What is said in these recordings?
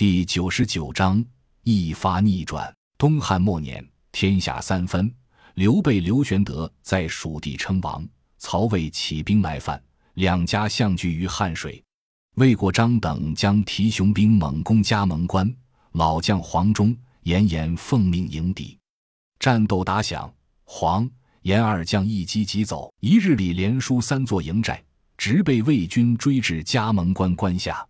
第九十九章一发逆转。东汉末年，天下三分，刘备、刘玄德在蜀地称王，曹魏起兵来犯，两家相聚于汉水。魏国张等将提雄兵猛攻加盟关，老将黄忠、严颜奉命迎敌。战斗打响，黄、严二将一击即走，一日里连输三座营寨，直被魏军追至加盟关关下。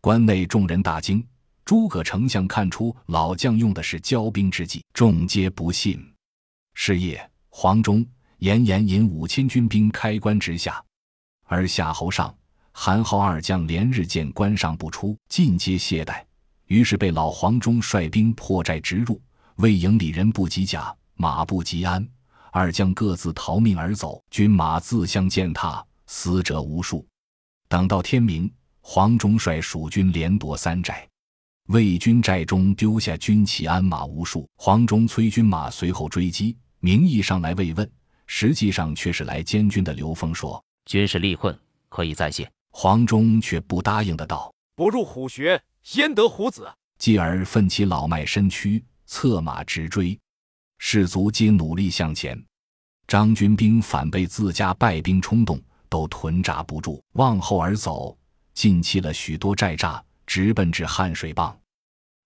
关内众人大惊。诸葛丞相看出老将用的是骄兵之计，众皆不信。是夜，黄忠、严颜引五千军兵开关直下，而夏侯尚、韩浩二将连日见关上不出，尽皆懈怠。于是被老黄忠率兵破寨直入，魏营里人不及甲，马不及鞍，二将各自逃命而走，军马自相践踏，死者无数。等到天明，黄忠率蜀军连夺三寨。魏军寨中丢下军旗鞍马无数，黄忠催军马随后追击，名义上来慰问，实际上却是来监军的。刘封说：“军事力困，可以再谢。”黄忠却不答应的道：“不入虎穴，焉得虎子？”继而奋起老迈身躯，策马直追，士卒皆努力向前。张军兵反被自家败兵冲动，都屯扎不住，望后而走，尽弃了许多寨栅。直奔至汉水傍，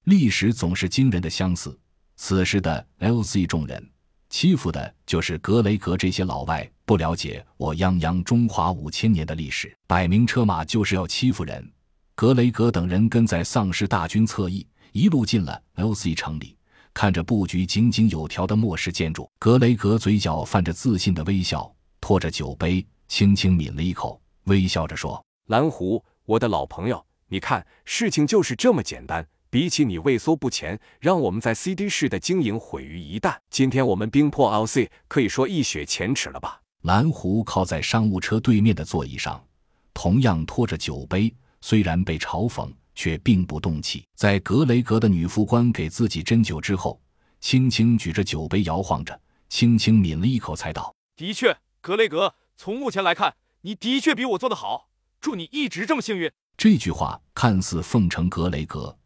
历史总是惊人的相似。此时的 L.C 众人欺负的就是格雷格这些老外，不了解我泱泱中华五千年的历史，摆明车马就是要欺负人。格雷格等人跟在丧尸大军侧翼，一路进了 L.C 城里，看着布局井井有条的末世建筑，格雷格嘴角泛着自信的微笑，托着酒杯，轻轻抿了一口，微笑着说：“蓝狐，我的老朋友。”你看，事情就是这么简单。比起你畏缩不前，让我们在 CD 市的经营毁于一旦，今天我们冰破 LC，可以说一雪前耻了吧？蓝狐靠在商务车对面的座椅上，同样拖着酒杯，虽然被嘲讽，却并不动气。在格雷格的女副官给自己斟酒之后，轻轻举着酒杯摇晃着，轻轻抿了一口，才道：“的确，格雷格，从目前来看，你的确比我做得好。祝你一直这么幸运。”这句话看似奉承格雷格，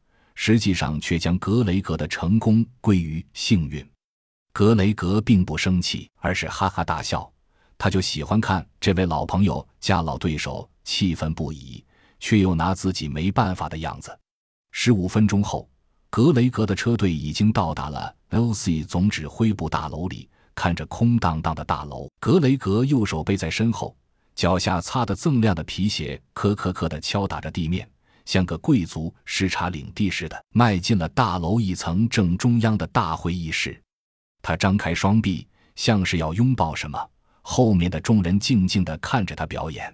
实际上却将格雷格的成功归于幸运。格雷格并不生气，而是哈哈大笑。他就喜欢看这位老朋友家老对手气愤不已，却又拿自己没办法的样子。十五分钟后，格雷格的车队已经到达了 L.C 总指挥部大楼里。看着空荡荡的大楼，格雷格右手背在身后。脚下擦得锃亮的皮鞋，磕磕磕地敲打着地面，像个贵族视察领地似的，迈进了大楼一层正中央的大会议室。他张开双臂，像是要拥抱什么。后面的众人静静地看着他表演。